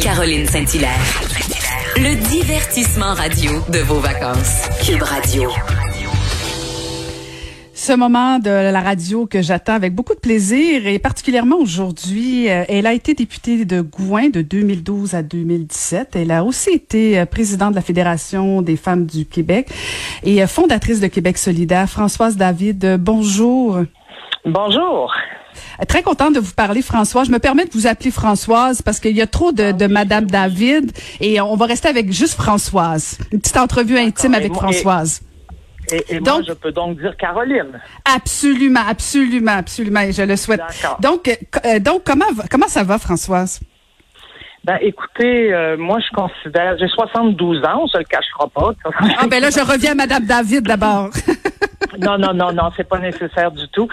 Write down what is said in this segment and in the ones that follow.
Caroline Saint-Hilaire. Le divertissement radio de vos vacances. Cube Radio. Ce moment de la radio que j'attends avec beaucoup de plaisir et particulièrement aujourd'hui, euh, elle a été députée de Gouin de 2012 à 2017. Elle a aussi été euh, présidente de la Fédération des femmes du Québec et euh, fondatrice de Québec solidaire. Françoise David, bonjour. Bonjour. Très contente de vous parler, Françoise. Je me permets de vous appeler Françoise parce qu'il y a trop de, de Madame David et on va rester avec juste Françoise. Une petite entrevue intime avec Françoise. Et, et moi, je peux donc dire Caroline. Absolument, absolument, absolument. Et je le souhaite. Donc, euh, donc comment comment ça va, Françoise? Ben, écoutez, euh, moi, je considère, j'ai 72 ans, on se le cachera pas. Ah, ben là, je reviens à Madame David d'abord. non, non, non, non, c'est pas nécessaire du tout.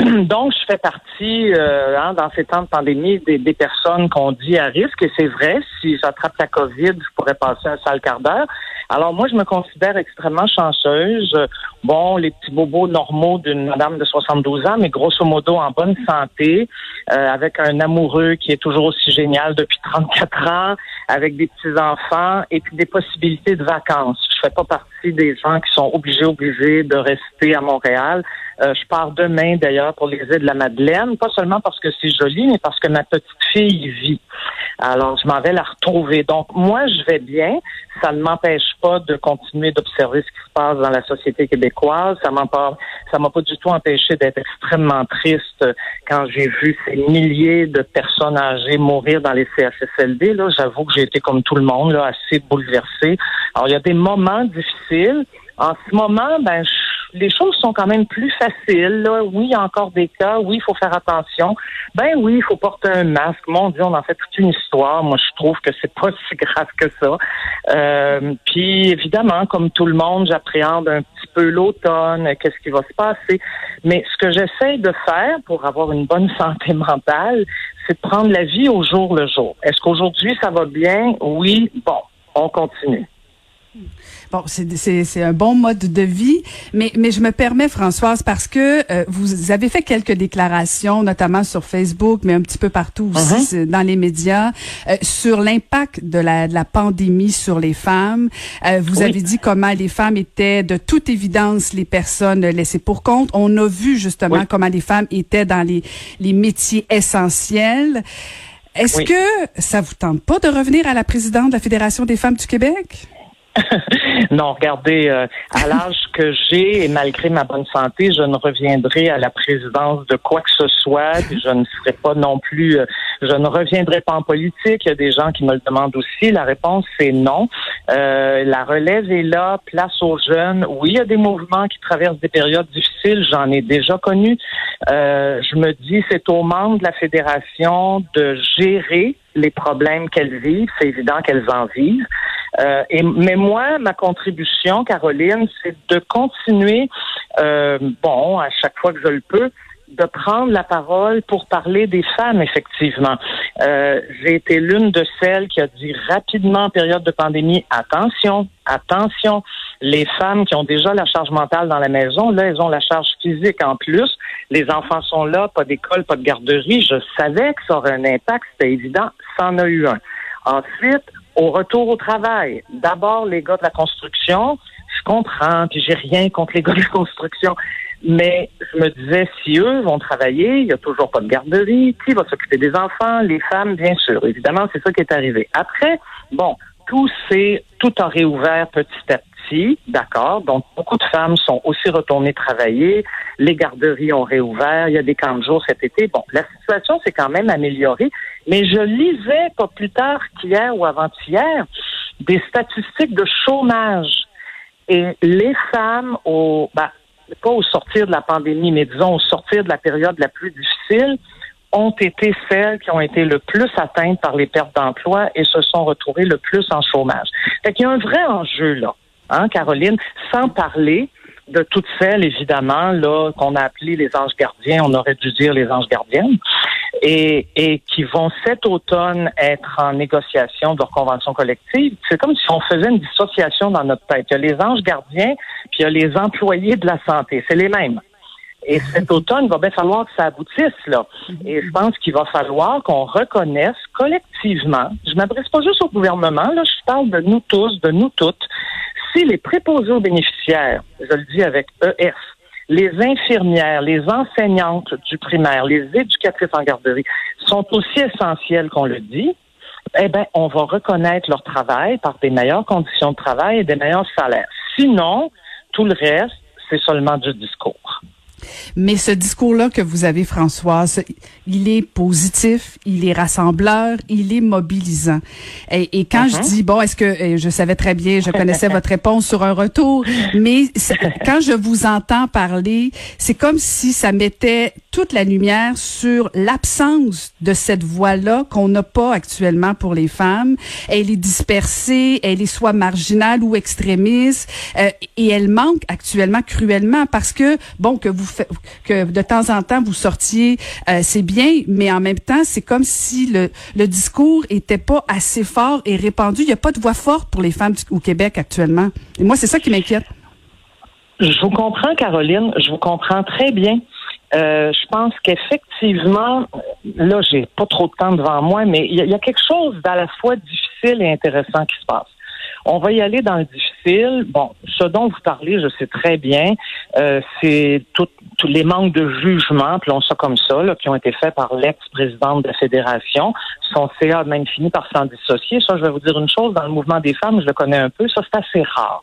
Donc, je fais partie, euh, hein, dans ces temps de pandémie, des, des personnes qu'on dit à risque. Et c'est vrai, si j'attrape la COVID, je pourrais passer un sale quart d'heure. Alors, moi, je me considère extrêmement chanceuse. Bon, les petits bobos normaux d'une madame de 72 ans, mais grosso modo en bonne santé, euh, avec un amoureux qui est toujours aussi génial depuis 34 ans, avec des petits-enfants et puis des possibilités de vacances. Je fais pas partie des gens qui sont obligés, obligés de rester à Montréal. Euh, je pars demain d'ailleurs pour les îles de la Madeleine, pas seulement parce que c'est joli, mais parce que ma petite fille vit. Alors, je m'en vais la retrouver. Donc, moi, je vais bien. Ça ne m'empêche pas de continuer d'observer ce qui se passe dans la société québécoise. Ça m'a pas, ça m'a pas du tout empêché d'être extrêmement triste quand j'ai vu ces milliers de personnes âgées mourir dans les CHSLD. Là, j'avoue que j'ai été comme tout le monde, là, assez bouleversé. Alors, il y a des moments difficiles. En ce moment, ben, les choses sont quand même plus faciles. Là. Oui, il y a encore des cas. Oui, il faut faire attention. Ben oui, il faut porter un masque. Mon Dieu, on en fait toute une histoire. Moi, je trouve que c'est pas si grave que ça. Euh, puis évidemment, comme tout le monde, j'appréhende un petit peu l'automne. Qu'est-ce qui va se passer Mais ce que j'essaie de faire pour avoir une bonne santé mentale, c'est de prendre la vie au jour le jour. Est-ce qu'aujourd'hui ça va bien? Oui. Bon, on continue. Bon, c'est un bon mode de vie, mais, mais je me permets, Françoise, parce que euh, vous avez fait quelques déclarations, notamment sur Facebook, mais un petit peu partout aussi uh-huh. dans les médias, euh, sur l'impact de la, de la pandémie sur les femmes. Euh, vous avez dit comment les femmes étaient de toute évidence les personnes laissées pour compte. On a vu justement comment les femmes étaient dans les, les métiers essentiels. Est-ce que ça vous tente pas de revenir à la présidente de la Fédération des femmes du Québec? non, regardez, euh, à l'âge que j'ai et malgré ma bonne santé, je ne reviendrai à la présidence de quoi que ce soit. je ne serai pas non plus, euh, je ne reviendrai pas en politique. Il y a des gens qui me le demandent aussi. La réponse c'est non. Euh, la relève est là, place aux jeunes. Oui, il y a des mouvements qui traversent des périodes difficiles. J'en ai déjà connu. je me dis, c'est aux membres de la fédération de gérer les problèmes qu'elles vivent. C'est évident qu'elles en vivent. Euh, et, mais moi, ma contribution, Caroline, c'est de continuer, euh, bon, à chaque fois que je le peux, de prendre la parole pour parler des femmes, effectivement. Euh, j'ai été l'une de celles qui a dit rapidement en période de pandémie, attention, attention, les femmes qui ont déjà la charge mentale dans la maison, là, elles ont la charge physique en plus. Les enfants sont là, pas d'école, pas de garderie. Je savais que ça aurait un impact, c'était évident, ça en a eu un. Ensuite, au retour au travail, d'abord les gars de la construction, je comprends, puis j'ai rien contre les gars de la construction, mais je me disais, si eux vont travailler, il n'y a toujours pas de garderie, qui va s'occuper des enfants, les femmes, bien sûr. Évidemment, c'est ça qui est arrivé. Après, bon, tout s'est, tout a réouvert petit à petit, d'accord? Donc, beaucoup de femmes sont aussi retournées travailler. Les garderies ont réouvert. Il y a des camps de jour cet été. Bon, la situation s'est quand même améliorée. Mais je lisais pas plus tard qu'hier ou avant-hier des statistiques de chômage. Et les femmes au, ben, pas au sortir de la pandémie, mais disons au sortir de la période la plus difficile, ont été celles qui ont été le plus atteintes par les pertes d'emploi et se sont retrouvées le plus en chômage. Fait qu'il y a un vrai enjeu là, hein, Caroline, sans parler de toutes celles, évidemment, là, qu'on a appelées les anges gardiens, on aurait dû dire les anges gardiennes, et, et qui vont cet automne être en négociation de leur convention collective. C'est comme si on faisait une dissociation dans notre tête. Il y a les anges gardiens, puis il y a les employés de la santé. C'est les mêmes. Et cet automne, il va bien falloir que ça aboutisse, là. Et je pense qu'il va falloir qu'on reconnaisse collectivement, je m'adresse pas juste au gouvernement, là, je parle de nous tous, de nous toutes, si les préposés aux bénéficiaires, je le dis avec EF, les infirmières, les enseignantes du primaire, les éducatrices en garderie sont aussi essentielles qu'on le dit, eh bien, on va reconnaître leur travail par des meilleures conditions de travail et des meilleurs salaires. Sinon, tout le reste, c'est seulement du discours. Mais ce discours-là que vous avez, Françoise, il est positif, il est rassembleur, il est mobilisant. Et, quand je uh-huh. dis, bon, est-ce que je savais très bien, je connaissais votre réponse sur un retour, mais quand je vous entends parler, c'est comme si ça mettait toute la lumière sur l'absence de cette voix-là qu'on n'a pas actuellement pour les femmes. Elle est dispersée, elle est soit marginale ou extrémiste, euh, et elle manque actuellement cruellement parce que, bon, que vous que de temps en temps vous sortiez, euh, c'est bien, mais en même temps, c'est comme si le, le discours était pas assez fort et répandu. Il n'y a pas de voix forte pour les femmes au Québec actuellement. Et moi, c'est ça qui m'inquiète. Je vous comprends, Caroline. Je vous comprends très bien. Euh, je pense qu'effectivement, là, j'ai pas trop de temps devant moi, mais il y, a quelque chose d'à la fois difficile et intéressant qui se passe. On va y aller dans le difficile. Bon, ce dont vous parlez, je sais très bien, euh, c'est tous les manques de jugement, appelons ça comme ça, qui ont été faits par l'ex-présidente de la fédération. Son CA a même fini par s'en dissocier. Ça, je vais vous dire une chose, dans le mouvement des femmes, je le connais un peu, ça c'est assez rare.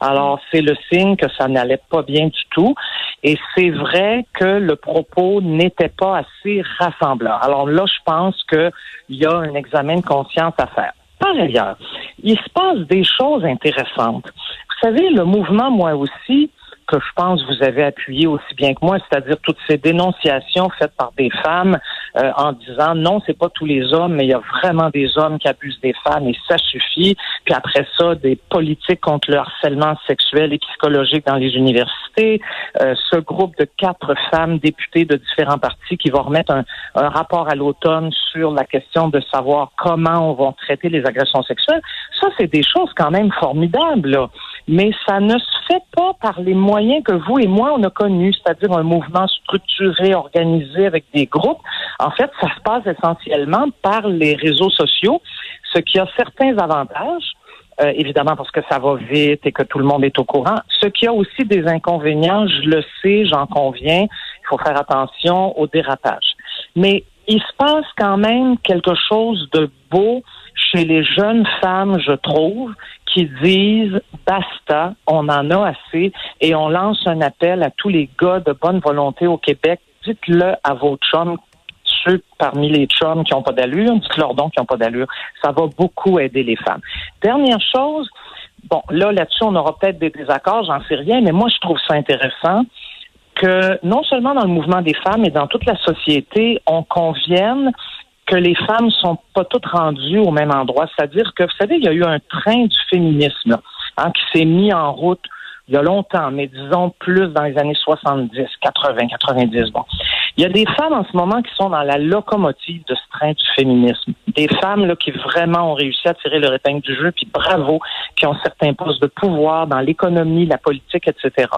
Alors, c'est le signe que ça n'allait pas bien du tout. Et c'est vrai que le propos n'était pas assez rassembleur. Alors là, je pense qu'il y a un examen de conscience à faire. Par ailleurs, il se passe des choses intéressantes. Vous savez, le mouvement, moi aussi, que je pense vous avez appuyé aussi bien que moi, c'est-à-dire toutes ces dénonciations faites par des femmes euh, en disant non, c'est pas tous les hommes, mais il y a vraiment des hommes qui abusent des femmes et ça suffit. Puis après ça, des politiques contre le harcèlement sexuel et psychologique dans les universités. Euh, ce groupe de quatre femmes députées de différents partis qui vont remettre un, un rapport à l'automne sur la question de savoir comment on va traiter les agressions sexuelles. Ça, c'est des choses quand même formidables. Là mais ça ne se fait pas par les moyens que vous et moi, on a connus, c'est-à-dire un mouvement structuré, organisé avec des groupes. En fait, ça se passe essentiellement par les réseaux sociaux, ce qui a certains avantages. Euh, évidemment parce que ça va vite et que tout le monde est au courant. Ce qui a aussi des inconvénients, je le sais, j'en conviens, il faut faire attention au dérapage. Mais il se passe quand même quelque chose de beau chez les jeunes femmes, je trouve, qui disent basta, on en a assez et on lance un appel à tous les gars de bonne volonté au Québec. Dites-le à vos chums, ceux parmi les chums qui n'ont pas d'allure, dites-leur donc qui n'ont pas d'allure. Ça va beaucoup aider les femmes. Dernière chose, bon, là, là-dessus, on aura peut-être des désaccords, j'en sais rien, mais moi, je trouve ça intéressant que non seulement dans le mouvement des femmes, mais dans toute la société, on convienne que les femmes sont pas toutes rendues au même endroit. C'est-à-dire que, vous savez, il y a eu un train du féminisme hein, qui s'est mis en route il y a longtemps, mais disons plus dans les années 70, 80, 90. Bon. Il y a des femmes en ce moment qui sont dans la locomotive de ce train du féminisme. Des femmes là, qui vraiment ont réussi à tirer le épingle du jeu, puis bravo, qui ont certains postes de pouvoir dans l'économie, la politique, etc.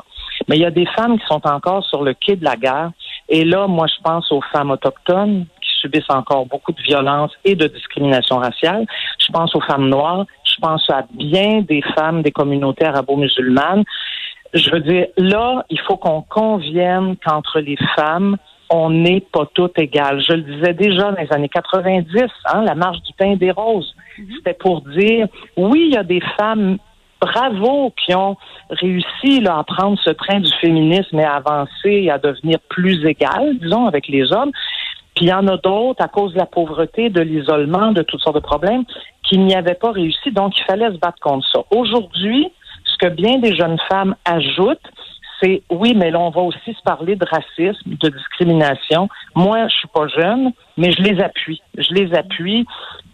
Mais il y a des femmes qui sont encore sur le quai de la guerre. Et là, moi, je pense aux femmes autochtones, subissent encore beaucoup de violence et de discrimination raciale. Je pense aux femmes noires, je pense à bien des femmes des communautés arabo-musulmanes. Je veux dire, là, il faut qu'on convienne qu'entre les femmes, on n'est pas toutes égales. Je le disais déjà dans les années 90, hein, la marche du pain des roses. Mm-hmm. C'était pour dire, oui, il y a des femmes bravo qui ont réussi là, à prendre ce train du féminisme et à avancer et à devenir plus égales, disons, avec les hommes. Puis il y en a d'autres, à cause de la pauvreté, de l'isolement, de toutes sortes de problèmes, qui n'y avaient pas réussi. Donc, il fallait se battre contre ça. Aujourd'hui, ce que bien des jeunes femmes ajoutent, c'est oui, mais là, on va aussi se parler de racisme, de discrimination. Moi, je suis pas jeune, mais je les appuie. Je les appuie.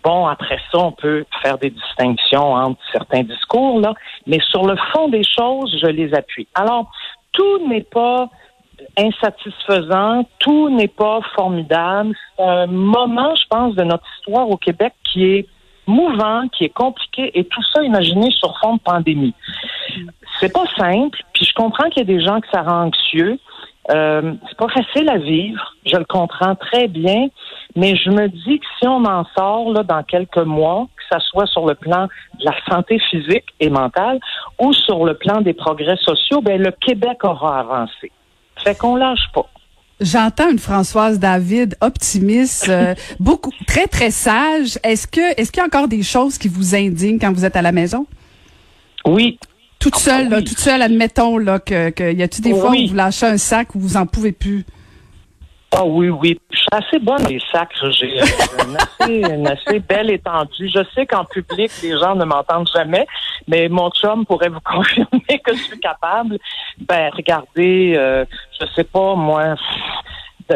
Bon, après ça, on peut faire des distinctions entre certains discours, là, mais sur le fond des choses, je les appuie. Alors, tout n'est pas insatisfaisant, tout n'est pas formidable. C'est un moment, je pense, de notre histoire au Québec qui est mouvant, qui est compliqué, et tout ça imaginé sur fond de pandémie. C'est pas simple, puis je comprends qu'il y a des gens que ça rend anxieux, Euh, c'est pas facile à vivre, je le comprends très bien, mais je me dis que si on en sort là dans quelques mois, que ça soit sur le plan de la santé physique et mentale ou sur le plan des progrès sociaux, ben le Québec aura avancé. Fait qu'on lâche pas. J'entends une Françoise David optimiste, euh, beaucoup très très sage. Est-ce que est-ce qu'il y a encore des choses qui vous indignent quand vous êtes à la maison? Oui. Toute seule, là, toute seule, admettons là que, que y a-tu des fois où vous lâchez un sac où vous en pouvez plus? Ah oui, oui. Je suis assez bonne les sacs. J'ai euh, une, assez, belle étendue. Je sais qu'en public, les gens ne m'entendent jamais, mais mon chum pourrait vous confirmer que je suis capable. Ben, regardez, euh, je sais pas, moi,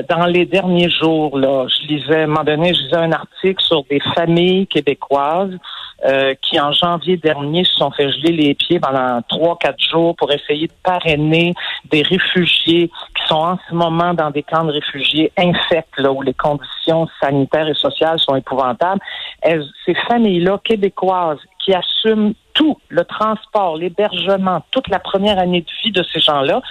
dans les derniers jours, là, je lisais, à un moment donné, je lisais un article sur des familles québécoises euh, qui, en janvier dernier, se sont fait geler les pieds pendant trois, quatre jours pour essayer de parrainer des réfugiés qui sont en ce moment dans des camps de réfugiés infects, là, où les conditions sanitaires et sociales sont épouvantables. ces familles-là québécoises qui assument tout, le transport, l'hébergement, toute la première année de vie de ces gens-là,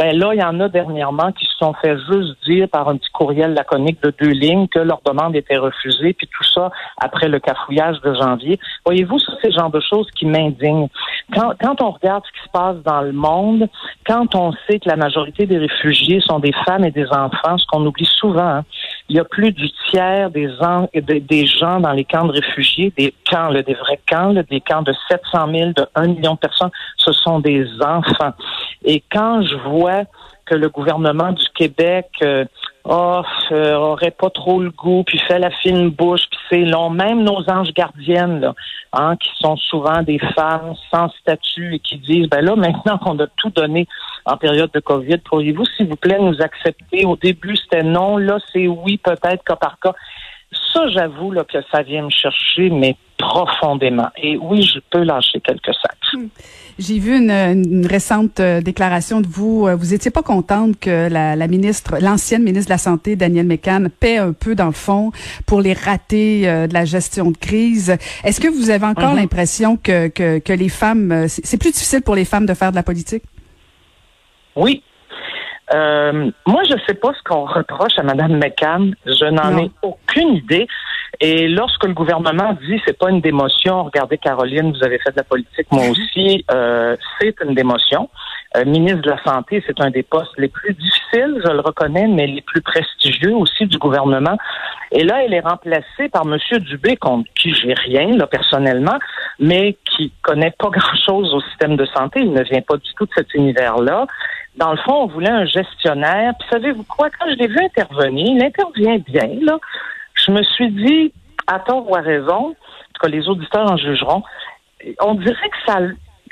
ben là, il y en a dernièrement qui se sont fait juste dire par un petit courriel laconique de deux lignes que leur demande était refusée, puis tout ça après le cafouillage de janvier. Voyez-vous, ça, c'est le genre de choses qui m'indignent. Quand, quand on regarde ce qui se passe dans le monde, quand on sait que la majorité des réfugiés sont des femmes et des enfants, ce qu'on oublie souvent, hein, il y a plus du tiers des, des gens dans les camps de réfugiés, des camps, des vrais camps, des camps de 700 000, de 1 million de personnes, ce sont des enfants. Et quand je vois que le gouvernement du Québec euh, oh, euh, aurait pas trop le goût, puis fait la fine bouche, puis c'est long. Même nos anges gardiennes, là, hein, qui sont souvent des femmes sans statut et qui disent, ben là, maintenant qu'on a tout donné en période de COVID, pourriez-vous, s'il vous plaît, nous accepter? Au début, c'était non. Là, c'est oui, peut-être, cas par cas. Ça, j'avoue là, que ça vient me chercher, mais profondément. Et oui, je peux lâcher quelques sacs. J'ai vu une, récente euh, déclaration de vous. Euh, vous étiez pas contente que la, ministre, l'ancienne ministre de la Santé, Danielle Mécan, paie un peu dans le fond pour les ratés euh, de la gestion de crise. Est-ce que vous avez encore mhm. l'impression que, que, que les femmes, c'est plus difficile pour les femmes de faire de la politique? Oui, moi, je ne sais pas ce qu'on reproche à Mme McCann. Je n'en ai aucune idée. Et lorsque le gouvernement dit c'est pas une démotion, regardez Caroline, vous avez fait de la politique, moi aussi, euh, c'est une démotion. Euh, ministre de la Santé, c'est un des postes les plus difficiles, je le reconnais, mais les plus prestigieux aussi du gouvernement. Et là, elle est remplacée par M. Dubé, contre qui j'ai rien, là, personnellement, mais qui connaît pas grand-chose au système de santé. Il ne vient pas du tout de cet univers-là. Dans le fond, on voulait un gestionnaire. Puis savez-vous quoi? Quand je l'ai vu intervenir, il intervient bien, là. Je me suis dit, à tort ou à raison, en tout cas, les auditeurs en jugeront, on dirait que ça,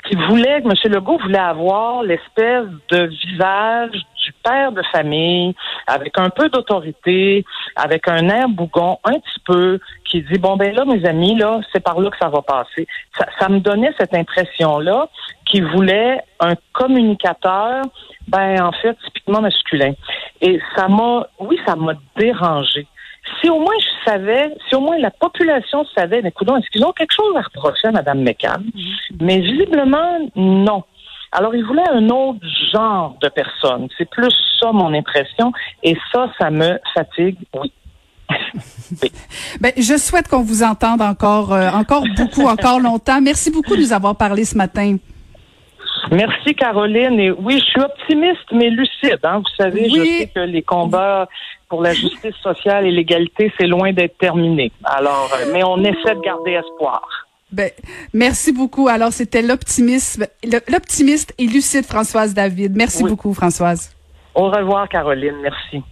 qu'il voulait, que M. Legault voulait avoir l'espèce de visage du père de famille, avec un peu d'autorité, avec un air bougon un petit peu, qui dit, bon, ben là, mes amis, là, c'est par là que ça va passer. Ça, ça me donnait cette impression-là qu'il voulait un communicateur, ben, en fait, typiquement masculin. Et ça m'a, oui, ça m'a dérangé si au moins je savais, si au moins la population savait, mais écoutez, est-ce qu'ils ont quelque chose à reprocher à Mme McCann? Mais visiblement, non. Alors, il voulait un autre genre de personne. C'est plus ça mon impression. Et ça, ça me fatigue, oui. Ben, je souhaite qu'on vous entende encore, euh, encore beaucoup, encore longtemps. Merci beaucoup de nous avoir parlé ce matin. Merci Caroline. Et oui, je suis optimiste mais lucide. Hein. Vous savez, je sais que les combats pour la justice sociale et l'égalité, c'est loin d'être terminé. Alors, euh, mais on essaie de garder espoir. Ben, merci beaucoup. Alors, c'était l'optimisme, l'optimiste et lucide Françoise David. Merci beaucoup, Françoise. Au revoir, Caroline. Merci.